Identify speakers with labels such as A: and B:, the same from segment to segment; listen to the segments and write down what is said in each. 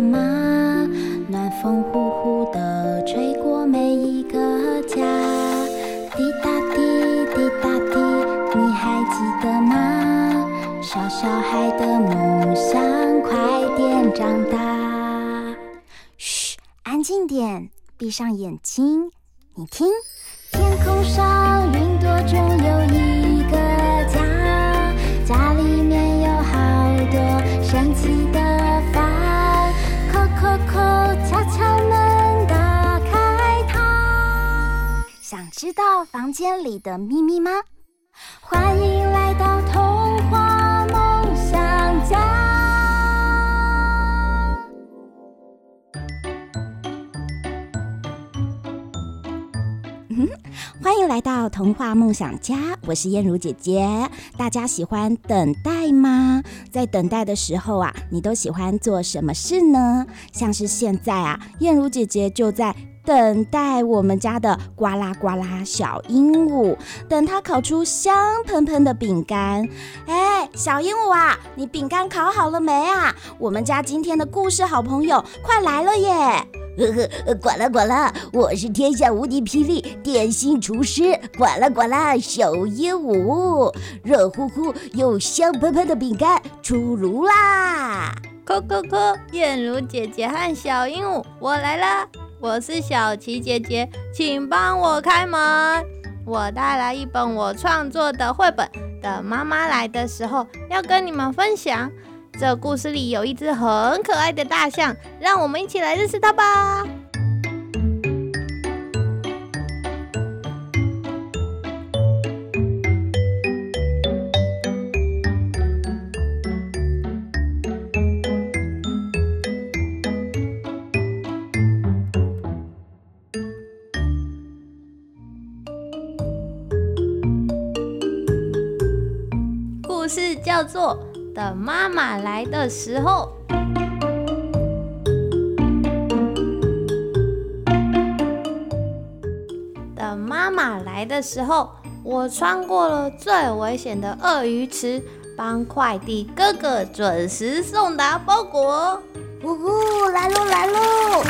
A: 了吗？暖风呼呼地吹过每一个家，滴答滴，滴答滴，你还记得吗？小小孩的梦想，快点长大。嘘，安静点，闭上眼睛，你听，知道房间里的秘密吗？欢迎来到童话梦想家。欢迎来到童话梦想家，我是燕如姐姐。大家喜欢等待吗？在等待的时候啊，你都喜欢做什么事呢？像是现在啊，燕如姐姐就在。等待我们家的呱啦呱啦小鹦鹉，等它烤出香喷喷的饼干。哎，小鹦鹉啊，你饼干烤好了没啊？我们家今天的故事好朋友快来了耶！
B: 呵呵，呱啦呱啦，我是天下无敌霹雳点心厨师，呱啦呱啦小鹦鹉，热乎乎又香喷喷的饼干出炉啦！
C: 扣扣扣，燕如姐姐和小鹦鹉，我来了。我是小琪姐姐，请帮我开门。我带来一本我创作的绘本，等妈妈来的时候要跟你们分享。这故事里有一只很可爱的大象，让我们一起来认识它吧。叫做等妈妈来的时候。等妈妈来的时候，我穿过了最危险的鳄鱼池，帮快递哥哥准时送达包裹。
B: 呜呼，来喽来喽！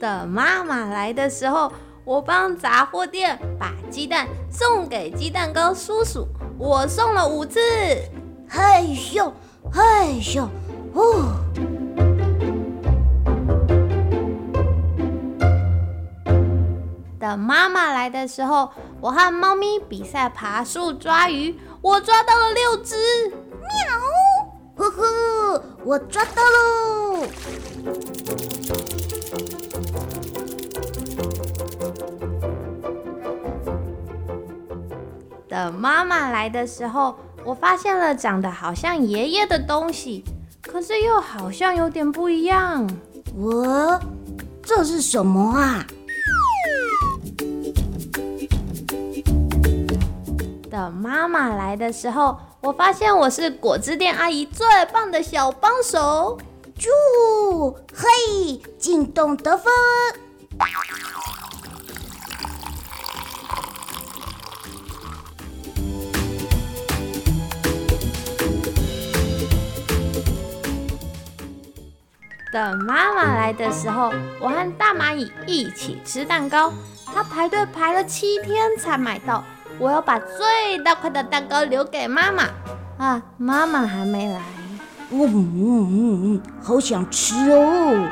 C: 等妈妈来的时候。我帮杂货店把鸡蛋送给鸡蛋糕叔叔，我送了五次。
B: 嘿咻，嘿咻，哦。
C: 等妈妈来的时候，我和猫咪比赛爬树抓鱼，我抓到了六只。
B: 喵，呵呵，我抓到
C: 喽。妈妈来的时候，我发现了长得好像爷爷的东西，可是又好像有点不一样。
B: 我，这是什么啊？
C: 等妈妈来的时候，我发现我是果汁店阿姨最棒的小帮手。
B: 啾，嘿，进洞得分。
C: 等妈妈来的时候，我和大蚂蚁一起吃蛋糕。它排队排了七天才买到。我要把最大块的蛋糕留给妈妈。啊，妈妈还没来。
B: 嗯嗯嗯嗯，好想吃哦。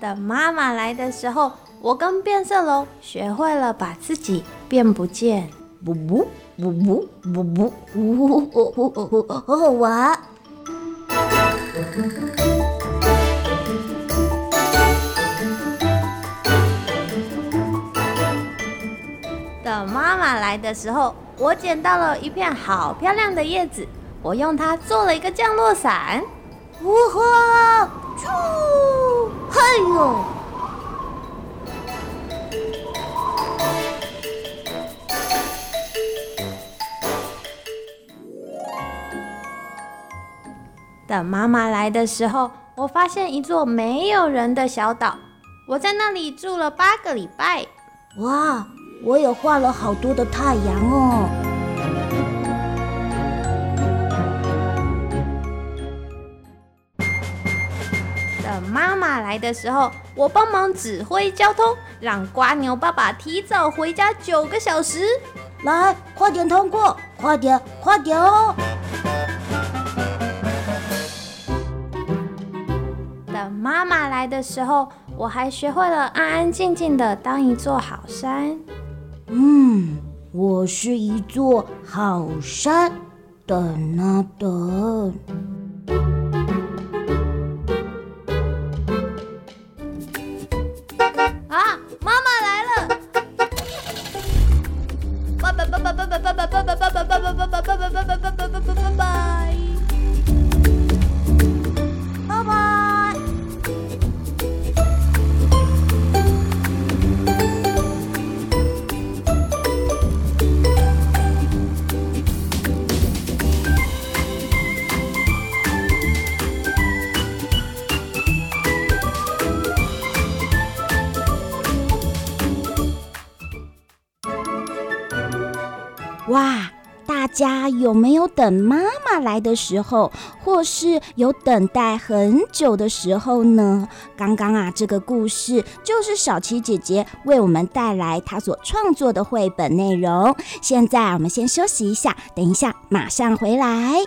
C: 等妈妈来的时候，我跟变色龙学会了把自己便不
B: 见。呜呜呜呜呜呜呜呜呜，好好玩。
C: 等妈妈来的时候，我捡到了一片好漂亮的叶子，我用它做了一个降落伞。
B: 呜哈，啾，呦！
C: 等妈妈来的时候，我发现一座没有人的小岛，我在那里住了八个礼拜。
A: 哇，我也画了好多的太阳哦。
C: 等妈妈来的时候，我帮忙指挥交通，让瓜牛爸爸提早回家九个小时。
A: 来，快点通过，快点，快点哦！
C: 妈妈来的时候，我还学会了安安静静的当一座好山。
A: 嗯，我是一座好山，等啊等。哇，家有没有等妈妈来的时候，或是有等待很久的时候呢？刚刚啊，这个故事就是小琪姐姐为我们带来她所创作的绘本内容。现在我们先休息一下，等一下马上回来。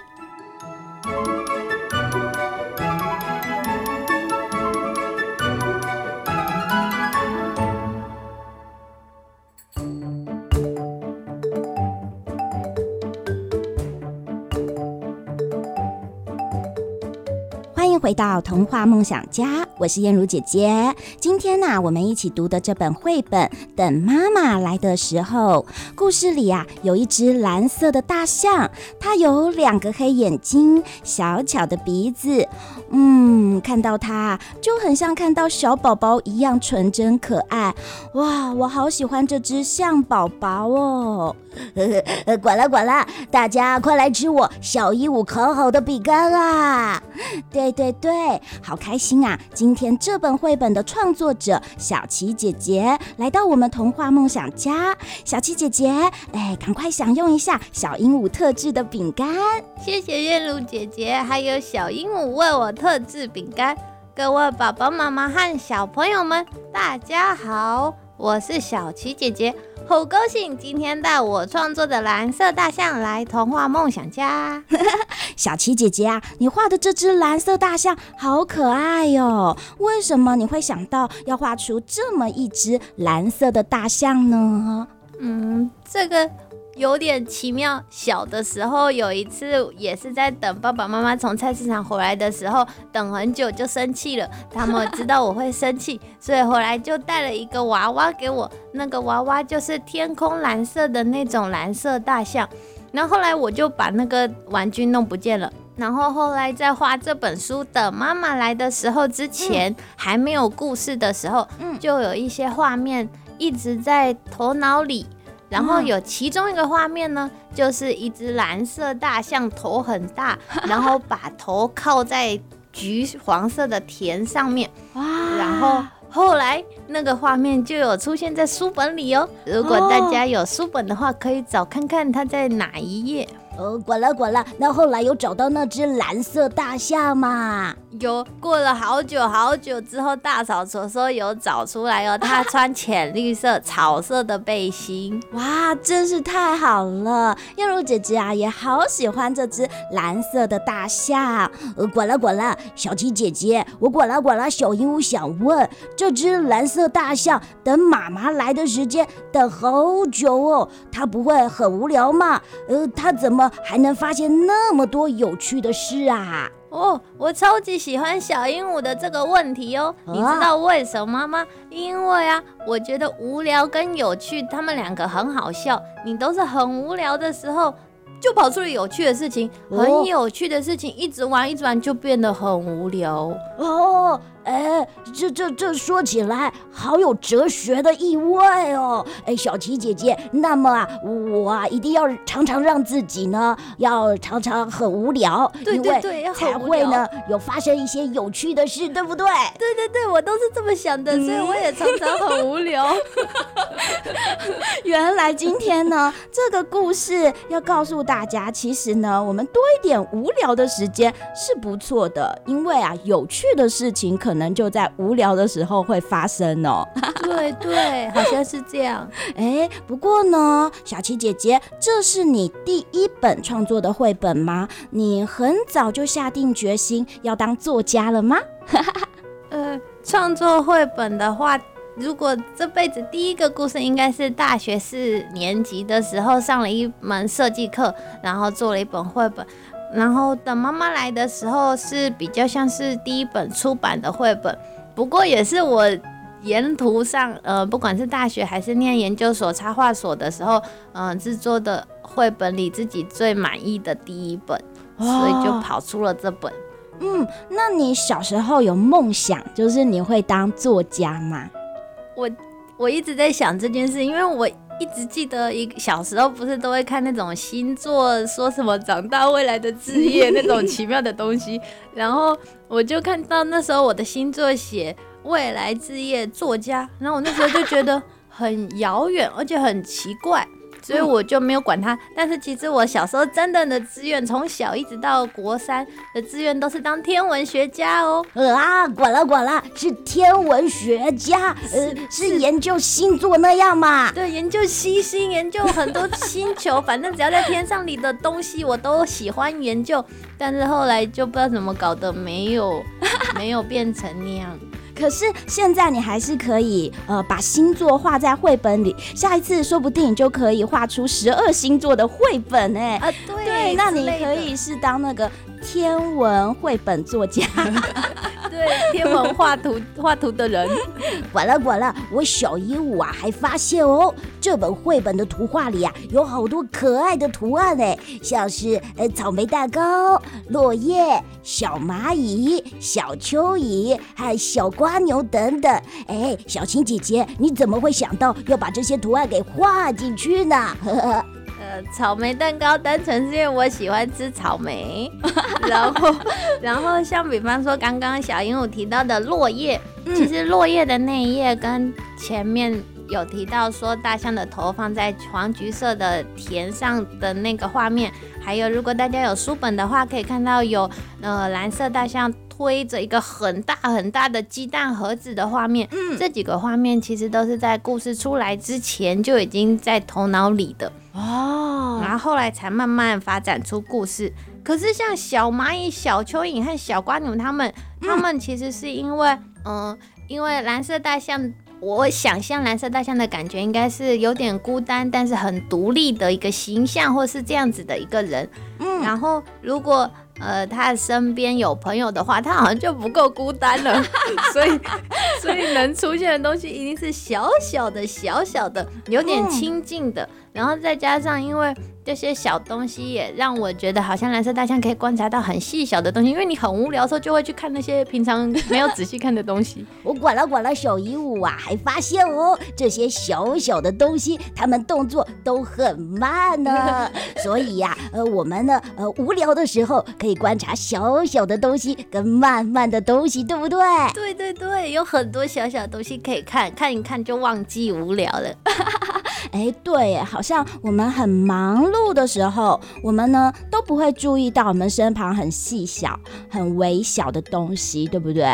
A: 回到童话梦想家，我是燕如姐姐。今天呢、我们一起读的这本绘本《等妈妈来的时候》，故事里啊，有一只蓝色的大象，它有两个黑眼睛，小巧的鼻子，嗯，看到它就很像看到小宝宝一样纯真可爱。哇，我好喜欢这只象宝宝哦！呵呵，管了管了，大家快来吃我小鹦鹉烤好的饼干啊！对对。对，好开心啊！今天这本绘本的创作者小琪姐姐来到我们童话梦想家。小琪姐姐，哎，赶快享用一下小鹦鹉特制的饼干。
C: 谢谢燕如姐姐，还有小鹦鹉为我特制饼干。各位爸爸妈妈和小朋友们，大家好，我是小琪姐姐。好高兴今天带我创作的蓝色大象来童话梦想家。
A: 小琪姐姐啊，你画的这只蓝色大象好可爱哟！为什么你会想到要画出这么一只蓝色的大象呢？
C: 嗯，这个。有点奇妙。小的时候有一次，也是在等爸爸妈妈从菜市场回来的时候，等很久就生气了。他们知道我会生气，所以回来就带了一个娃娃给我。那个娃娃就是天空蓝色的那种蓝色大象。然后后来我就把那个玩具弄不见了。然后后来在画这本书的妈妈来的时候之前，还没有故事的时候，就有一些画面一直在头脑里。然后有其中一个画面呢，就是一只蓝色大象，头很大，然后把头靠在橘黄色的田上面。哇！然后后来那个画面就有出现在书本里哦。如果大家有书本的话，可以找看看它在哪一页。
A: 哦，管了管了，那后来有找到那只蓝色大象吗？
C: 有，过了好久好久之后，大扫除的时候有找出来哦。他穿浅绿色、草色的背心，
A: 哇，真是太好了！燕如姐姐啊，也好喜欢这只蓝色的大象。呃，滚了滚了，小琪姐姐，我滚了滚了。小鹦鹉想问，这只蓝色大象等妈妈来的时间等好久哦，它不会很无聊吗？呃，它怎么还能发现那么多有趣的事啊？
C: 哦，我超级喜欢小鹦鹉的这个问题哦，你知道为什么吗？因为啊，我觉得无聊跟有趣，他们两个很好笑。你都是很无聊的时候，就跑出了有趣的事情；很有趣的事情，一直玩一直玩就变得很无聊。
A: 哦，哎，这这这说起来好有哲学的意味哦！哎，小琪姐姐，那么啊，我啊一定要常常让自己呢，要常常很无聊，
C: 对
A: 对对，才会呢有发生一些有趣的事，对不对？
C: 对对对，我都是这么想的，所以我也常常很无聊。
D: 原来今天呢，这个故事要告诉大家，其实呢，我们多一点无聊的时间是不错的，因为啊，有趣的事情可。可能就在无聊的时候会发生哦。
C: 对对，好像是这样。
D: 哎，不过呢，小琪姐姐，这是你第一本创作的绘本吗？你很早就下定决心要当作家了吗？
C: 呃，创作绘本的话，如果这辈子第一个故事，应该是大学四年级的时候上了一门设计课，然后做了一本绘本。然后等妈妈来的时候，是比较像是第一本出版的绘本，不过也是我沿途上，呃，不管是大学还是念研究所插画所的时候，嗯、呃，制作的绘本里自己最满意的第一本，所以就跑出了这本。
D: 嗯，那你小时候有梦想，就是你会当作家吗？
C: 我我一直在想这件事，因为我。一直记得一小时候不是都会看那种星座，说什么长大未来的职业那种奇妙的东西，然后我就看到那时候我的星座写未来职业作家，然后我那时候就觉得很遥远，而且很奇怪。所以我就没有管他，但是其实我小时候真正的志愿，从小一直到国三的志愿都是当天文学家哦。
A: 啊，管了管了，是天文学家，呃，是研究星座那样嘛？
C: 对，研究星星，研究很多星球，反正只要在天上里的东西，我都喜欢研究。但是后来就不知道怎么搞的，没有 没有变成那样。
D: 可是现在你还是可以，呃，把星座画在绘本里。下一次说不定你就可以画出十二星座的绘本哎。
C: 啊，对，
D: 对，那你可以是当那个天文绘本作家。
C: 对，天文画图画图的人，
A: 管了管了，我小鹦鹉啊，还发现哦，这本绘本的图画里啊，有好多可爱的图案哎，像是呃草莓蛋糕、落叶、小蚂蚁、小蚯蚓，还有小蜗牛等等。哎，小青姐姐，你怎么会想到要把这些图案给画进去呢？呵呵。
C: 草莓蛋糕单纯是因为我喜欢吃草莓，然后，然后像比方说刚刚小鹦鹉提到的落叶，嗯、其实落叶的那一页跟前面有提到说大象的头放在黄橘色的田上的那个画面，还有如果大家有书本的话，可以看到有呃蓝色大象推着一个很大很大的鸡蛋盒子的画面，嗯，这几个画面其实都是在故事出来之前就已经在头脑里的。哦，然后后来才慢慢发展出故事。可是像小蚂蚁、小蚯蚓和小瓜牛，他们，他们其实是因为，嗯、呃，因为蓝色大象，我想象蓝色大象的感觉应该是有点孤单，但是很独立的一个形象，或是这样子的一个人。嗯，然后如果。呃，他身边有朋友的话，他好像就不够孤单了，所以，所以能出现的东西一定是小小的、小小的，有点亲近的，然后再加上因为。这些小东西也让我觉得好像蓝色大象可以观察到很细小的东西，因为你很无聊的时候就会去看那些平常没有仔细看的东西。
A: 我管了管了，小鹦鹉啊，还发现哦，这些小小的东西，它们动作都很慢呢。所以呀、啊，呃，我们呢，呃，无聊的时候可以观察小小的东西跟慢慢的东西，对不对？
C: 对对对，有很多小小的东西可以看，看一看就忘记无聊了。
D: 哎，对，好像我们很忙碌的时候，我们呢都不会注意到我们身旁很细小、很微小的东西，对不对？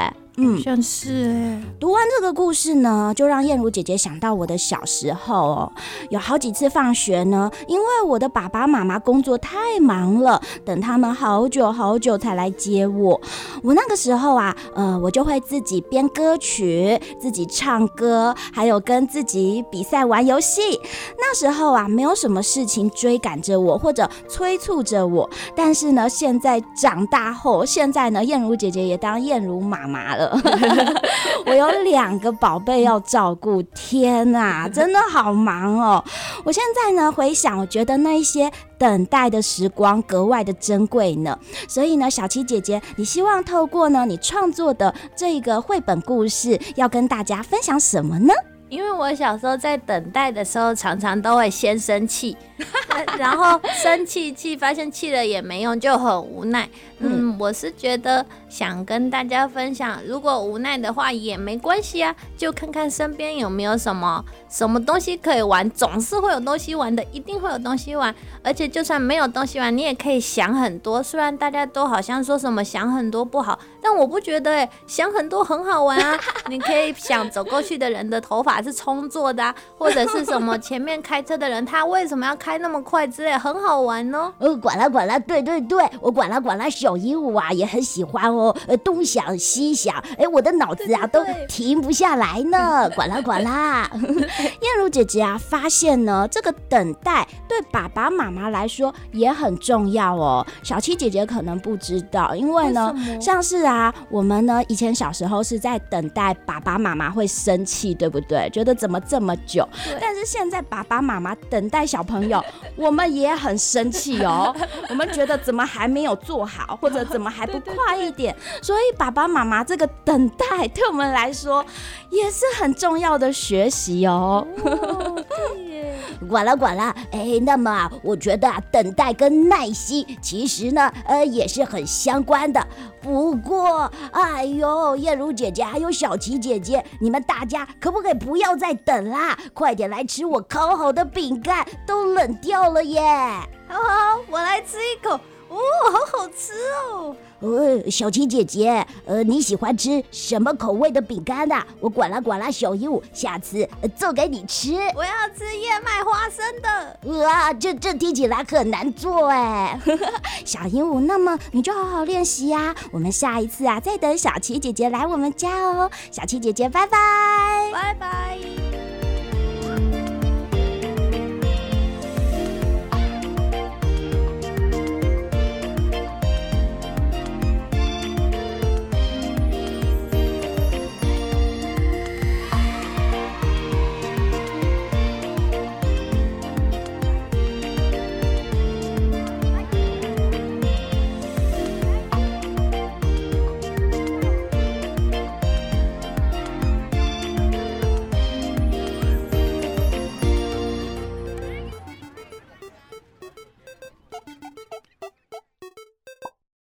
C: 嗯，像是哎。
D: 读完这个故事呢，就让燕如姐姐想到我的小时候哦，有好几次放学呢，因为我的爸爸妈妈工作太忙了，等他们好久好久才来接我。我那个时候啊，呃，我就会自己编歌曲，自己唱歌，还有跟自己比赛玩游戏。那时候啊，没有什么事情追赶着我或者催促着我。但是呢，现在长大后，现在呢，燕如姐姐也当燕如妈妈了。
A: 了。我有两个宝贝要照顾，天哪，真的好忙哦！我现在呢回想，我觉得那一些等待的时光格外的珍贵呢。所以呢，小七姐姐，你希望透过呢你创作的这个绘本故事，要跟大家分享什么呢？
C: 因为我小时候在等待的时候，常常都会先生气，然后生气气，发现气了也没用，就很无奈。嗯，我是觉得想跟大家分享，如果无奈的话也没关系啊，就看看身边有没有什么什么东西可以玩，总是会有东西玩的，一定会有东西玩。而且就算没有东西玩，你也可以想很多。虽然大家都好像说什么想很多不好，但我不觉得哎，想很多很好玩啊。你可以想走过去的人的头发。是冲做的，啊，或者是什么前面开车的人，他为什么要开那么快之类，很好玩哦。
E: 呃，管啦管啦，对对对，我管啦管啦，小鹦鹉啊也很喜欢哦。呃，东想西想，哎，我的脑子啊都停不下来呢。管啦管啦，
A: 燕如姐姐啊，发现呢，这个等待对爸爸妈妈来说也很重要哦。小七姐姐可能不知道，因为呢，为像是啊，我们呢以前小时候是在等待爸爸妈妈会生气，对不对？觉得怎么这么久？但是现在爸爸妈妈等待小朋友，我们也很生气哦。我们觉得怎么还没有做好，或者怎么还不快一点？所以爸爸妈妈这个等待对我们来说也是很重要的学习哦。
E: 管了管了，哎，那么，我觉得，等待跟耐心其实呢，呃，也是很相关的。不过，哎呦，燕如姐姐还有小琪姐姐，你们大家可不可以不要再等啦？快点来吃我烤好的饼干，都冷掉了耶！
C: 好好，我来吃一口。哦，好好吃哦！
E: 呃，小琪姐姐，呃，你喜欢吃什么口味的饼干呐？我管啦管啦，小鹦鹉，下次做给你吃。
C: 我要吃燕麦花生的。
E: 哇，这这听起来很难做哎。
A: 小鹦鹉，那么你就好好练习呀。我们下一次啊，再等小琪姐姐来我们家哦。小琪姐姐，拜拜，
C: 拜拜。